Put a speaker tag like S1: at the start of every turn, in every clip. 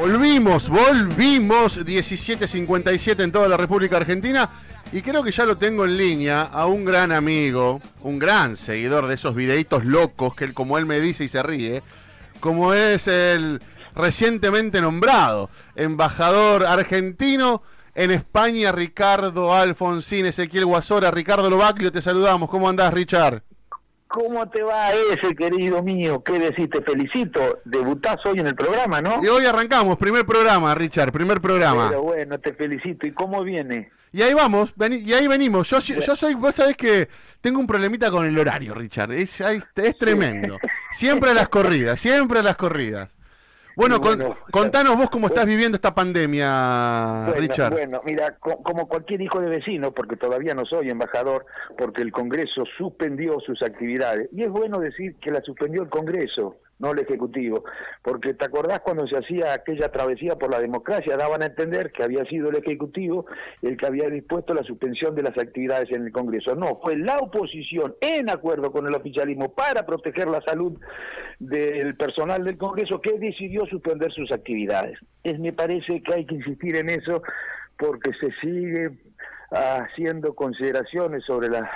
S1: Volvimos, volvimos 17.57 en toda la República Argentina y creo que ya lo tengo en línea a un gran amigo, un gran seguidor de esos videitos locos que él, como él me dice y se ríe, como es el recientemente nombrado embajador argentino en España, Ricardo Alfonsín, Ezequiel Guasora, Ricardo Lobaglio, te saludamos. ¿Cómo andás, Richard?
S2: ¿Cómo te va ese, querido mío? ¿Qué decís? Te felicito. Debutás hoy en el programa, ¿no?
S1: Y hoy arrancamos, primer programa, Richard, primer programa.
S2: Pero bueno, te felicito. ¿Y cómo viene?
S1: Y ahí vamos, y ahí venimos. Yo, yo soy, vos sabés que tengo un problemita con el horario, Richard. Es, es tremendo. Siempre a las corridas, siempre a las corridas. Bueno, contanos vos cómo estás viviendo esta pandemia, Richard.
S2: Bueno, mira, como cualquier hijo de vecino, porque todavía no soy embajador, porque el Congreso suspendió sus actividades. Y es bueno decir que la suspendió el Congreso, no el Ejecutivo, porque te acordás cuando se hacía aquella travesía por la democracia, daban a entender que había sido el Ejecutivo el que había dispuesto la suspensión de las actividades en el Congreso. No, fue la oposición, en acuerdo con el oficialismo, para proteger la salud del personal del Congreso, que decidió suspender sus actividades. Es, me parece que hay que insistir en eso porque se sigue haciendo consideraciones sobre la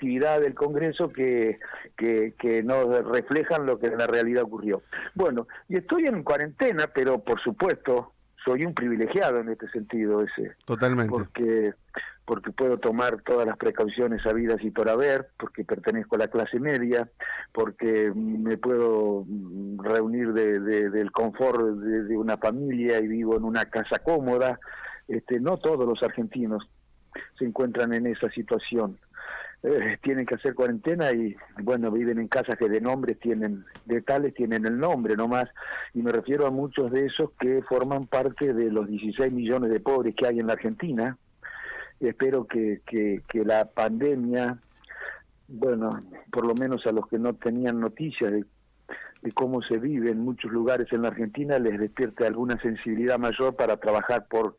S2: actividad del Congreso que, que, que, no reflejan lo que en la realidad ocurrió. Bueno, y estoy en cuarentena, pero por supuesto soy un privilegiado en este sentido ese.
S1: Totalmente.
S2: Porque porque puedo tomar todas las precauciones habidas y por haber, porque pertenezco a la clase media, porque me puedo reunir de, del confort de, de, una familia y vivo en una casa cómoda. Este, no todos los argentinos se encuentran en esa situación. Eh, tienen que hacer cuarentena y bueno, viven en casas que de nombres tienen, de tales tienen el nombre nomás, y me refiero a muchos de esos que forman parte de los 16 millones de pobres que hay en la Argentina. Espero que, que, la pandemia, bueno, por lo menos a los que no tenían noticias de de cómo se vive en muchos lugares en la Argentina les despierte alguna sensibilidad mayor para trabajar por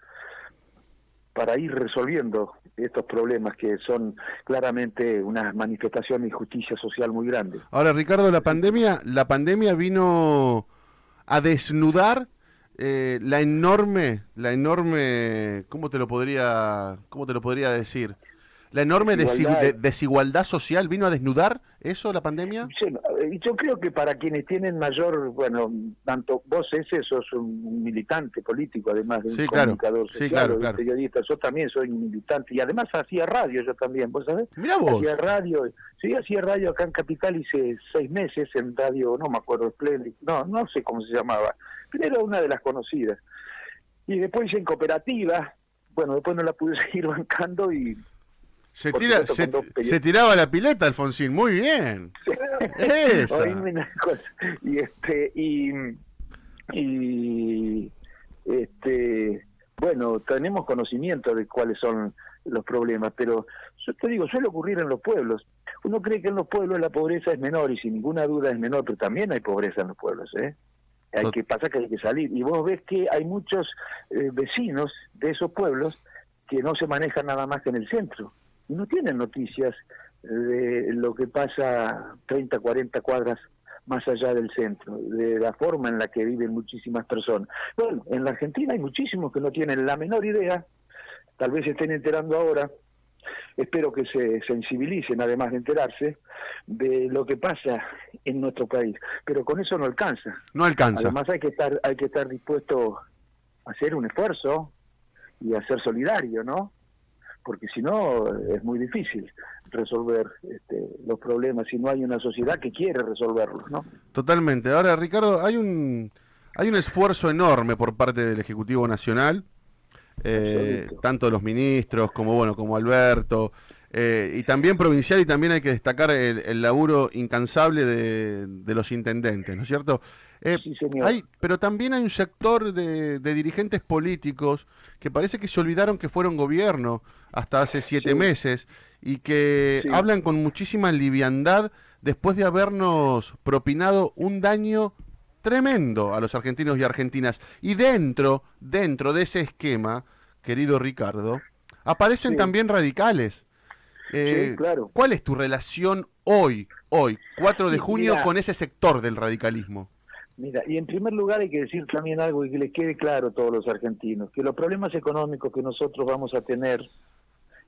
S2: para ir resolviendo estos problemas que son claramente una manifestación de injusticia social muy grande.
S1: Ahora, Ricardo, la pandemia, la pandemia vino a desnudar eh, la enorme, la enorme, ¿cómo te lo podría, cómo te lo podría decir? La enorme desigualdad. social vino a desnudar eso, la pandemia.
S2: yo creo que para quienes tienen mayor, bueno, tanto vos ese sos un militante político, además de un comunicador social, un periodista, yo también soy un militante y además hacía radio yo también, ¿vos sabés?
S1: Mira vos.
S2: Hacía radio, sí, hacía radio acá en Capital, hice seis meses en radio, no me acuerdo, no, no sé cómo se llamaba, pero era una de las conocidas. Y después hice en cooperativa, bueno, después no la pude seguir bancando y
S1: se, tira, se, tiraba la pileta, Alfonsín, muy bien.
S2: y este, y, y este, bueno, tenemos conocimiento de cuáles son los problemas, pero yo te digo, suele ocurrir en los pueblos. Uno cree que en los pueblos la pobreza es menor y sin ninguna duda es menor, pero también hay pobreza en los pueblos, ¿eh? Hay que pasa que hay que salir y vos ves que hay muchos eh, vecinos de esos pueblos que no se manejan nada más que en el centro no tienen noticias de lo que pasa 30, 40 cuadras más allá del centro, de la forma en la que viven muchísimas personas. Bueno, en la Argentina hay muchísimos que no tienen la menor idea, tal vez se estén enterando ahora, espero que se sensibilicen además de enterarse de lo que pasa en nuestro país, pero con eso no alcanza.
S1: No alcanza.
S2: Además hay que estar hay que estar dispuesto a hacer un esfuerzo y a ser solidario, ¿no? Porque si no es muy difícil resolver este, los problemas si no hay una sociedad que quiere resolverlos, ¿no?
S1: Totalmente. Ahora, Ricardo, hay un hay un esfuerzo enorme por parte del Ejecutivo Nacional, eh, tanto de los ministros como bueno como Alberto. Eh, y también provincial y también hay que destacar el, laburo incansable de, de, los intendentes, ¿no es cierto?
S2: Eh,
S1: hay, pero también hay un sector de, dirigentes políticos que parece que se olvidaron que fueron gobierno hasta hace siete meses y que hablan con muchísima liviandad después de habernos propinado un daño tremendo a los argentinos y argentinas. Y dentro, dentro de ese esquema, querido Ricardo, aparecen también radicales.
S2: Eh, claro.
S1: ¿Cuál es tu relación hoy, hoy, 4 de junio, con ese sector del radicalismo?
S2: Mira, y en primer lugar hay que decir también algo y que les quede claro a todos los argentinos, que los problemas económicos que nosotros vamos a tener,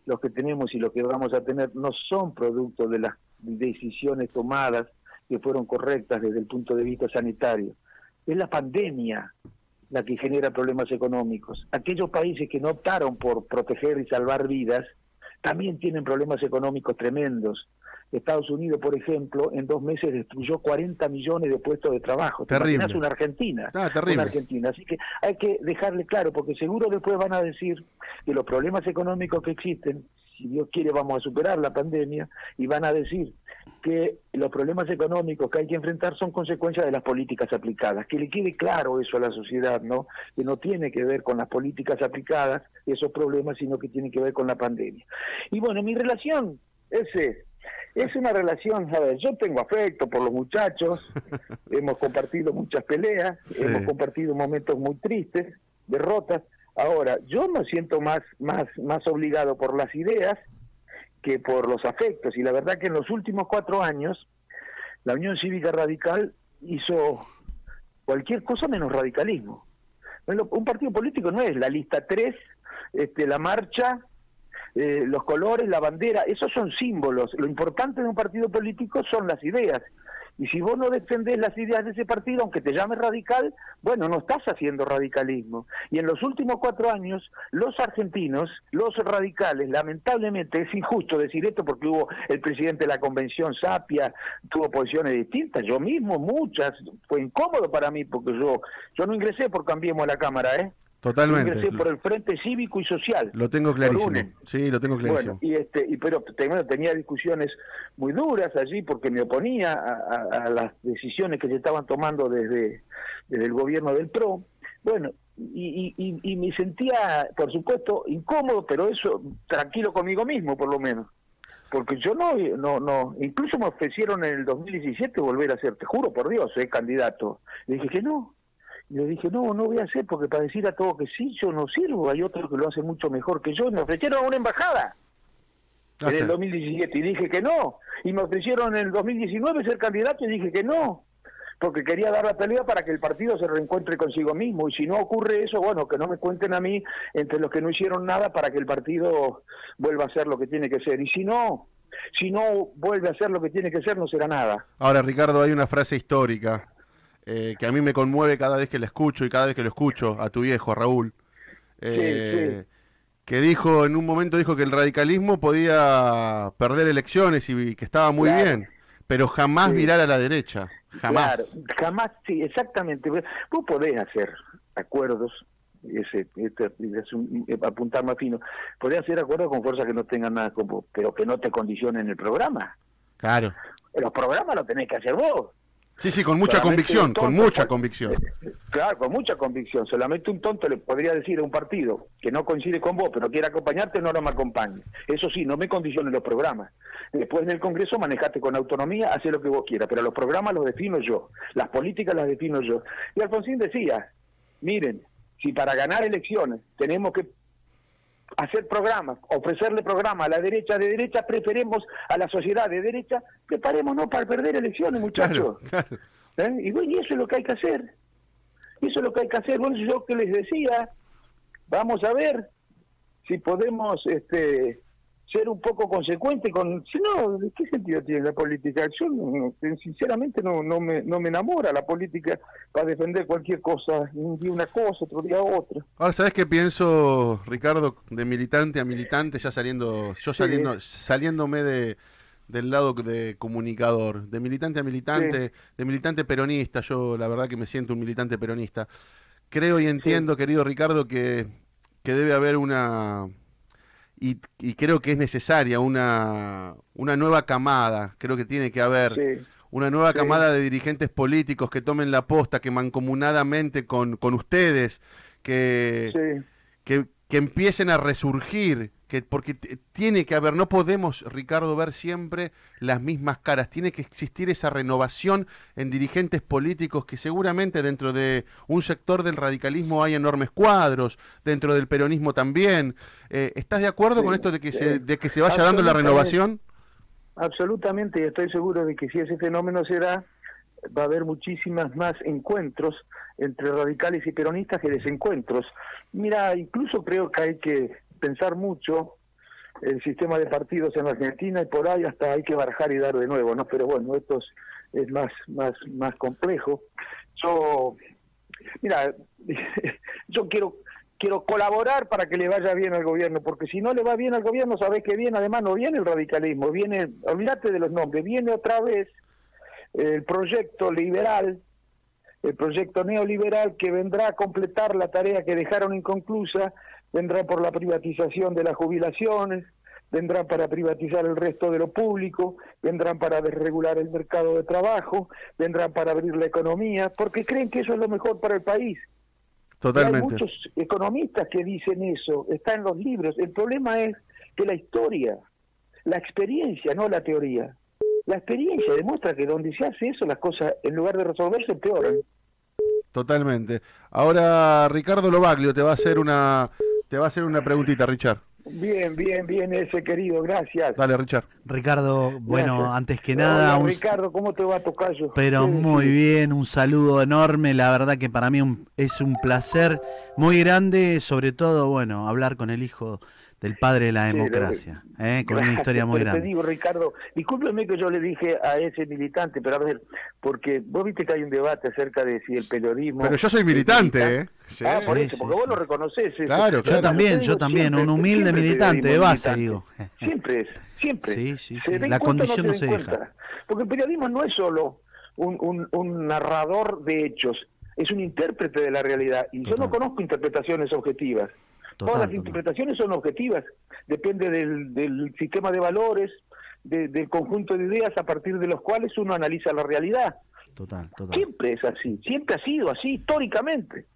S2: los que tenemos y los que vamos a tener, no son producto de las decisiones tomadas que fueron correctas desde el punto de vista sanitario. Es la pandemia la que genera problemas económicos. Aquellos países que no optaron por proteger y salvar vidas, también tienen problemas económicos tremendos. Estados Unidos, por ejemplo, en dos meses destruyó 40 millones de puestos de trabajo.
S1: Terrible.
S2: una Argentina.
S1: Ah, terrible.
S2: Una Argentina. Así que hay que dejarle claro, porque seguro después van a decir que los problemas económicos que existen, si Dios quiere vamos a superar la pandemia, y van a decir que los problemas económicos que hay que enfrentar son consecuencia de las políticas aplicadas. Que le quede claro eso a la sociedad, ¿no? Que no tiene que ver con las políticas aplicadas esos problemas, sino que tiene que ver con la pandemia. Y bueno, mi relación ese es una relación, a ver, yo tengo afecto por los muchachos, hemos compartido muchas peleas, hemos compartido momentos muy tristes, derrotas. Ahora, yo me siento más, más, más obligado por las ideas que por los afectos. Y la verdad que en los últimos cuatro años, la Unión Cívica Radical hizo cualquier cosa menos radicalismo. Un partido político no es la lista 3, este, la marcha, eh, los colores, la bandera, esos son símbolos. Lo importante de un partido político son las ideas. Y si vos no defendés las ideas de ese partido, aunque te llames radical, bueno, no estás haciendo radicalismo. Y en los últimos cuatro años, los argentinos, los radicales, lamentablemente, es injusto decir esto porque hubo el presidente de la convención, Sapia, tuvo posiciones distintas, yo mismo muchas, fue incómodo para mí porque yo, yo no ingresé por Cambiemos la Cámara, ¿eh?
S1: Totalmente.
S2: Ingresé por el Frente Cívico y Social.
S1: Lo tengo clarísimo. Sí, lo tengo clarísimo.
S2: Bueno, y este, y pero tenía discusiones muy duras allí porque me oponía a, las decisiones que se estaban tomando desde, desde el gobierno del PRO. Bueno, y, y, y, me sentía, por supuesto, incómodo, pero eso tranquilo conmigo mismo, por lo menos. Porque yo no, no, no, incluso me ofrecieron en el 2017 volver a ser, te juro por Dios, eh, candidato. Le dije que no, le dije, no, no voy a hacer porque para decir a todos que sí, yo no sirvo, hay otro que lo hace mucho mejor que yo. me ofrecieron a una embajada en el 2017 y dije que no. Y me ofrecieron en el 2019 ser candidato y dije que no. Porque quería dar la pelea para que el partido se reencuentre consigo mismo. Y si no ocurre eso, bueno, que no me cuenten a mí entre los que no hicieron nada para que el partido vuelva a ser lo que tiene que ser. Y si no, si no vuelve a ser lo que tiene que ser, no será nada.
S1: Ahora, Ricardo, hay una frase histórica eh, que a mí me conmueve cada vez que la escucho y cada vez que lo escucho, a tu viejo, Raúl, eh, que dijo, en un momento dijo que el radicalismo podía perder elecciones y, que estaba muy bien, pero jamás mirar a la derecha, jamás.
S2: Claro, jamás, sí, exactamente. Vos podés hacer acuerdos ese, este, es un, apuntar más fino, podés hacer acuerdos con fuerzas que no tengan nada como, pero que no te condicionen el programa.
S1: Claro.
S2: Los programas los tenés que hacer vos.
S1: Sí, sí, con mucha convicción, con mucha convicción.
S2: Claro, con mucha convicción. Solamente un tonto le podría decir a un partido que no coincide con vos, pero quiere acompañarte, no, no me acompañe. Eso sí, no me condiciones los programas. Después en el Congreso manejate con autonomía, hace lo que vos quieras, pero los programas los defino yo, las políticas las defino yo. Y Alfonsín decía, miren, si para ganar elecciones tenemos que hacer programas, ofrecerle programas a la derecha de derecha, preferemos a la sociedad de derecha, preparémonos para perder elecciones, muchachos. ¿Eh? Y bueno, y eso es lo que hay que hacer. Eso es lo que hay que hacer. Bueno, yo que les decía, vamos a ver si podemos este ser un poco consecuente con si no qué sentido tiene la política yo sinceramente no no me no me enamora. La política para defender cualquier cosa un día una cosa otro día otra.
S1: Ahora sabes qué pienso Ricardo de militante a militante ya saliendo yo saliendo saliéndome de del lado de comunicador de militante a militante de militante peronista. Yo la verdad que me siento un militante peronista. Creo y entiendo querido Ricardo que que debe haber una y, creo que es necesaria una, una nueva camada, creo que tiene que haber una nueva camada de dirigentes políticos que tomen la posta, que mancomunadamente con, con ustedes, que, que, que empiecen a resurgir, porque tiene que haber, no podemos, Ricardo, ver siempre las mismas caras, tiene que existir esa renovación en dirigentes políticos que seguramente dentro de un sector del radicalismo hay enormes cuadros, dentro del peronismo también. Eh, ¿Estás de acuerdo con esto de que, se, de que se vaya dando la renovación?
S2: Absolutamente, y estoy seguro de que si ese fenómeno se da, va a haber muchísimas más encuentros entre radicales y peronistas que desencuentros. Mira, incluso creo que hay que pensar mucho el sistema de partidos en Argentina y por ahí hasta hay que barajar y dar de nuevo, ¿no? Pero bueno, esto es, más, más, más complejo. Yo, mira, yo quiero quiero colaborar para que le vaya bien al gobierno, porque si no le va bien al gobierno, sabes que viene, además no viene el radicalismo, viene, olvídate de los nombres, viene otra vez el proyecto liberal, el proyecto neoliberal que vendrá a completar la tarea que dejaron inconclusa, vendrá por la privatización de las jubilaciones, vendrán para privatizar el resto de lo público, vendrán para desregular el mercado de trabajo, vendrán para abrir la economía, porque creen que eso es lo mejor para el país.
S1: Totalmente.
S2: hay muchos economistas que dicen eso, está en los libros. El problema es que la historia, la experiencia, no la teoría, la experiencia demuestra que donde se hace eso, las cosas, en lugar de resolverse, empeoran.
S1: Totalmente. Ahora Ricardo Lobaglio te va a hacer una te va a hacer una preguntita, Richard.
S2: Bien, bien, bien, ese querido, gracias.
S1: Dale, Richard.
S3: Ricardo, bueno, antes que nada.
S2: Ricardo, ¿cómo te va a tocar yo?
S3: Pero muy bien, un saludo enorme. La verdad que para mí es un placer muy grande, sobre todo, bueno, hablar con el hijo del padre de la democracia, ¿eh? con una historia muy grande.
S2: Te digo, Ricardo, discúlpeme que yo le dije a ese militante, pero a ver, porque vos viste que hay un debate acerca de si el periodismo...
S1: Pero yo soy militante, ¿eh?
S2: ah, por eso, porque vos lo reconoces.
S3: Claro, yo también, yo también, un humilde militante de base, digo.
S2: Siempre es, siempre.
S3: Sí, sí, sí. La condición no, se deja.
S2: Porque el periodismo no es solo un, un, un narrador de hechos, es un intérprete de la realidad. Y yo no conozco interpretaciones objetivas. Todas las interpretaciones son objetivas, depende del, sistema de valores, del conjunto de ideas a partir de los cuales uno analiza la realidad.
S3: Total, total.
S2: Siempre es así, siempre ha sido así, históricamente.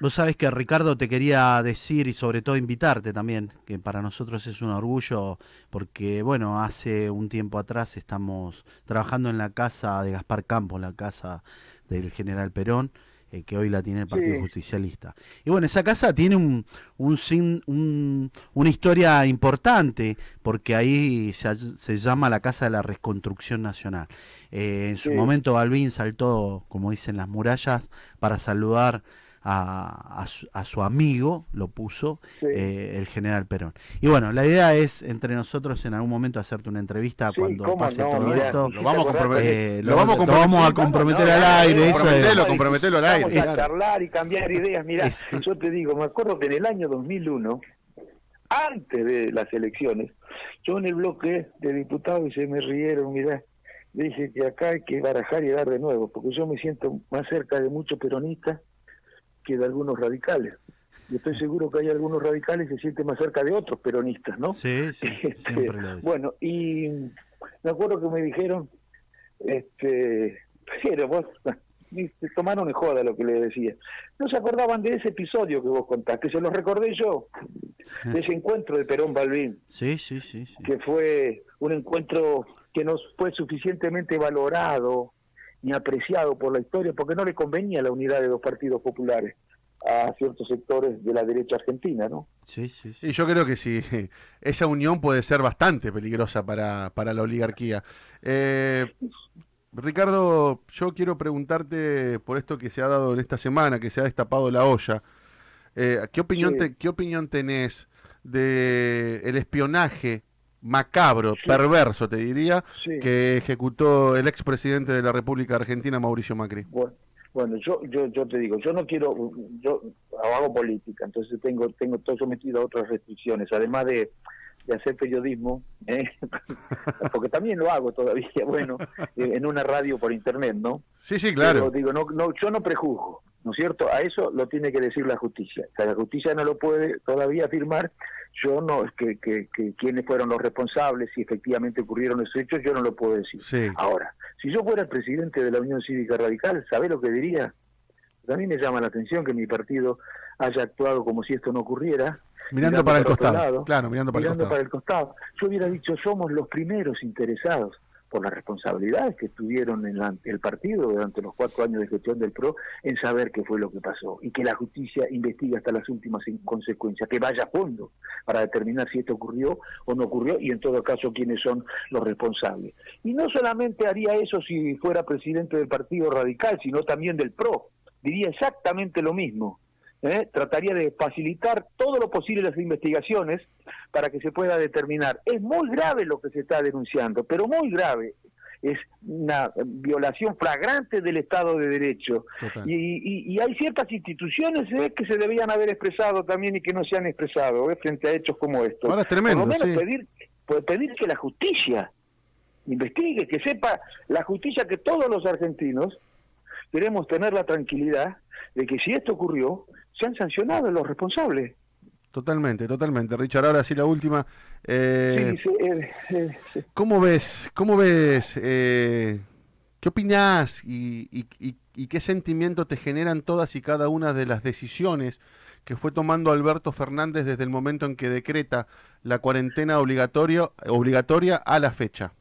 S3: Vos sabés que Ricardo te quería decir y sobre todo invitarte también, que para nosotros es un orgullo porque, bueno, hace un tiempo atrás estamos trabajando en la casa de Gaspar Campos, la casa del general Perón, eh, que hoy la tiene el Partido Justicialista. Y bueno, esa casa tiene un, un, una historia importante, porque ahí se, llama la Casa de la Reconstrucción Nacional. Eh, en su momento Balbín saltó, como dicen las murallas, para saludar a, a, su, amigo, lo puso eh, el general Perón. Y bueno, la idea es entre nosotros en algún momento hacerte una entrevista cuando pase todo esto.
S1: Lo vamos a comprometer,
S3: eh, lo, vamos a comprometer, al aire.
S1: Eso comprometelo, al aire.
S2: Vamos a charlar y cambiar ideas. Mira, yo te digo, me acuerdo que en el año 2001, antes de las elecciones, yo en el bloque de diputados y se me rieron, mira, dije que acá hay que barajar y dar de nuevo, porque yo me siento más cerca de muchos peronistas que de algunos radicales. Y estoy seguro que hay algunos radicales que se sienten más cerca de otros peronistas, ¿no?
S3: Sí, sí,
S2: este, Bueno, y me acuerdo que me dijeron, este, pero vos tomaron en joda lo que le decía. No se acordaban de ese episodio que vos contaste, que se lo recordé yo, de ese encuentro de Perón Balbín.
S3: Sí, sí, sí, sí.
S2: Que fue un encuentro que no fue suficientemente valorado ni apreciado por la historia, porque no le convenía la unidad de dos partidos populares a ciertos sectores de la derecha argentina, ¿no?
S1: Sí, sí, sí. Y yo creo que sí, esa unión puede ser bastante peligrosa para, para la oligarquía. Eh, Ricardo, yo quiero preguntarte por esto que se ha dado en esta semana, que se ha destapado la olla. Eh, ¿qué, opinión ¿Qué opinión tenés de el espionaje macabro, perverso, te diría, que ejecutó el expresidente de la República Argentina, Mauricio Macri.
S2: Bueno, yo, yo, yo te digo, yo no quiero, yo hago política, entonces tengo, tengo todo sometido a otras restricciones, además de, hacer periodismo, ¿eh? porque también lo hago todavía, bueno, en una radio por internet, ¿no?
S1: Sí, sí, claro.
S2: digo, no, no, yo no prejuzgo, ¿no es cierto? A eso lo tiene que decir la justicia. O la justicia no lo puede todavía afirmar, yo no, que, que, que quiénes fueron los responsables, si efectivamente ocurrieron esos hechos, yo no lo puedo decir. Ahora, si yo fuera el presidente de la Unión Cívica Radical, ¿sabe lo que diría? A mí me llama la atención que mi partido haya actuado como si esto no ocurriera.
S1: Mirando, para el costado. claro, mirando, para, el costado.
S2: para el costado. Yo hubiera dicho, somos los primeros interesados por las responsabilidades que tuvieron en el partido durante los cuatro años de gestión del PRO en saber qué fue lo que pasó y que la justicia investigue hasta las últimas consecuencias, que vaya a fondo para determinar si esto ocurrió o no ocurrió y en todo caso quiénes son los responsables. Y no solamente haría eso si fuera presidente del Partido Radical, sino también del PRO. Diría exactamente lo mismo. ¿Eh? trataría de facilitar todo lo posible las investigaciones para que se pueda determinar. Es muy grave lo que se está denunciando, pero muy grave. Es una violación flagrante del Estado de Derecho. Y, hay ciertas instituciones ¿eh? que se debían haber expresado también y que no se han expresado ¿eh? frente a hechos como estos.
S1: Ahora es tremendo.
S2: Por lo menos pedir, pues, pedir que la justicia investigue, que sepa la justicia que todos los argentinos queremos tener la tranquilidad de que si esto ocurrió, se han sancionado los responsables.
S1: Totalmente, totalmente. Richard, ahora sí la última. Eh, eh, ¿Cómo ves, cómo ves, eh, qué opinás y, y, qué sentimiento te generan todas y cada una de las decisiones que fue tomando Alberto Fernández desde el momento en que decreta la cuarentena obligatorio, obligatoria a la fecha?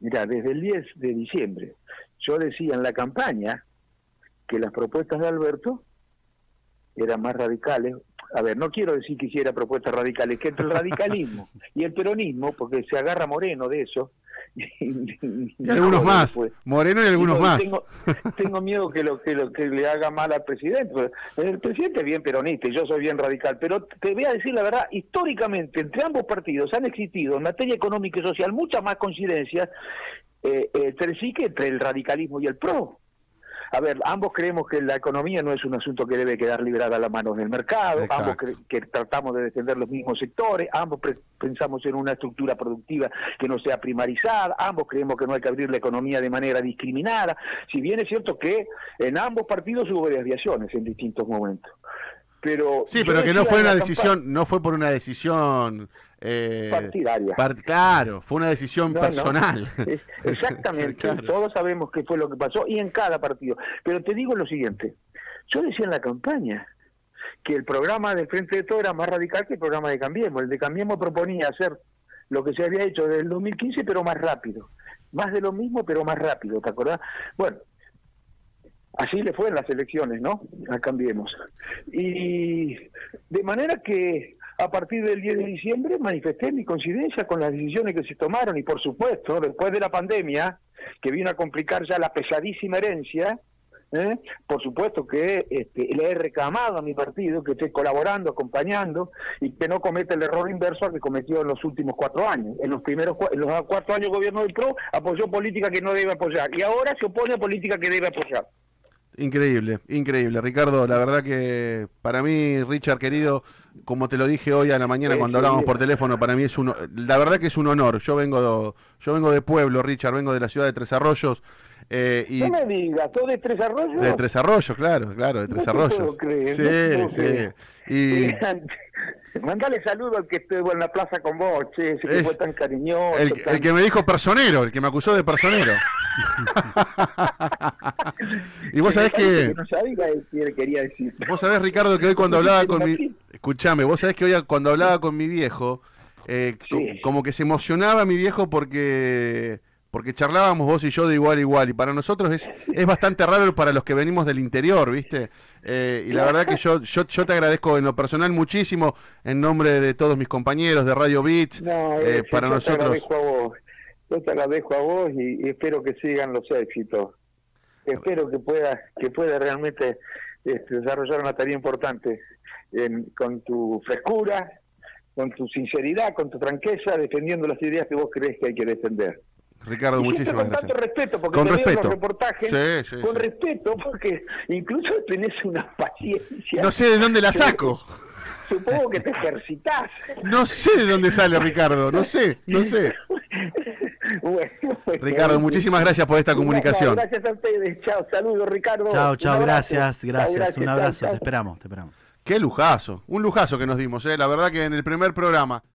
S2: Mira, desde el 10 de diciembre, yo decía en la campaña que las propuestas de Alberto eran más radicales. A ver, no quiero decir que hiciera propuestas radicales, que entre el radicalismo y el peronismo, porque se agarra Moreno de eso.
S1: Y, algunos más, Moreno y algunos más.
S2: Tengo, miedo que lo, que lo que le haga mal al presidente. El presidente es bien peronista y yo soy bien radical, pero te voy a decir la verdad, históricamente entre ambos partidos han existido en materia económica y social muchas más coincidencias eh, eh, que entre el radicalismo y el PRO a ver, ambos creemos que la economía no es un asunto que debe quedar liberada a las manos del mercado, ambos que tratamos de defender los mismos sectores, ambos pensamos en una estructura productiva que no sea primarizada, ambos creemos que no hay que abrir la economía de manera discriminada, si bien es cierto que en ambos partidos hubo desviaciones en distintos momentos. Pero
S1: sí, pero que no fue una decisión, no fue por una decisión
S2: eh, partidaria.
S1: claro, fue una decisión personal.
S2: exactamente, todos sabemos qué fue lo que pasó y en cada partido. Pero te digo lo siguiente, yo decía en la campaña que el programa de Frente de Todo era más radical que el programa de Cambiemos. El de Cambiemos proponía hacer lo que se había hecho desde el 2015, pero más rápido. Más de lo mismo, pero más rápido, ¿te acordás? Bueno, así le fue en las elecciones, ¿no? A Cambiemos. Y de manera que a partir del 10 de diciembre manifesté mi coincidencia con las decisiones que se tomaron y por supuesto, después de la pandemia, que vino a complicar ya la pesadísima herencia, ¿eh? por supuesto que este, le he reclamado a mi partido que esté colaborando, acompañando y que no cometa el error inverso al que cometió en los últimos cuatro años. En los primeros en los cuatro años gobierno del PRO apoyó política que no debe apoyar y ahora se opone a política que debe apoyar.
S1: Increíble, increíble. Ricardo, la verdad que para mí, Richard, querido, como te lo dije hoy a la mañana cuando hablábamos por teléfono, para mí es un, la verdad que es un honor. Yo vengo, yo vengo de pueblo, Richard, vengo de la ciudad de Tres Arroyos.
S2: Eh, y no me digas, ¿tú de Tres Arroyos?
S1: De Tres Arroyos, claro, claro, de Tres Arroyos.
S2: sí, sí. Y... Mandale saludo al que estuvo en la plaza con vos, che, ese que fue tan cariñoso.
S1: El, que me dijo personero, el que me acusó de personero. y vos sabés que...
S2: No sabía decir, quería decir.
S1: Vos sabés, Ricardo, que hoy cuando hablaba con mi... Escuchame, vos sabés que hoy cuando hablaba con mi viejo, eh, como que se emocionaba mi viejo porque porque charlábamos vos y yo de igual a igual, y para nosotros es, es bastante raro para los que venimos del interior, ¿viste? Eh, y la verdad que yo, yo, yo te agradezco en lo personal muchísimo, en nombre de todos mis compañeros de Radio Beats, eh, para nosotros. Te agradezco
S2: a vos. Yo te agradezco a vos y, espero que sigan los éxitos. Espero que pueda, que pueda realmente este, desarrollar una tarea importante con tu frescura, con tu sinceridad, con tu franqueza, defendiendo las ideas que vos crees que hay que defender.
S1: Ricardo, muchísimas gracias.
S2: Con respeto, porque con te respeto. los reportajes con respeto, porque incluso tenés una paciencia.
S1: No sé de dónde la saco.
S2: Supongo que te ejercitas.
S1: No sé de dónde sale Ricardo, no sé, no sé. Ricardo, muchísimas gracias por esta comunicación.
S2: Gracias a ustedes. Chao, saludos, Ricardo.
S3: Chao, chao, gracias, gracias. un abrazo, te esperamos, te esperamos.
S1: Qué lujazo, un lujazo que nos dimos, ¿eh? la verdad que en el primer programa.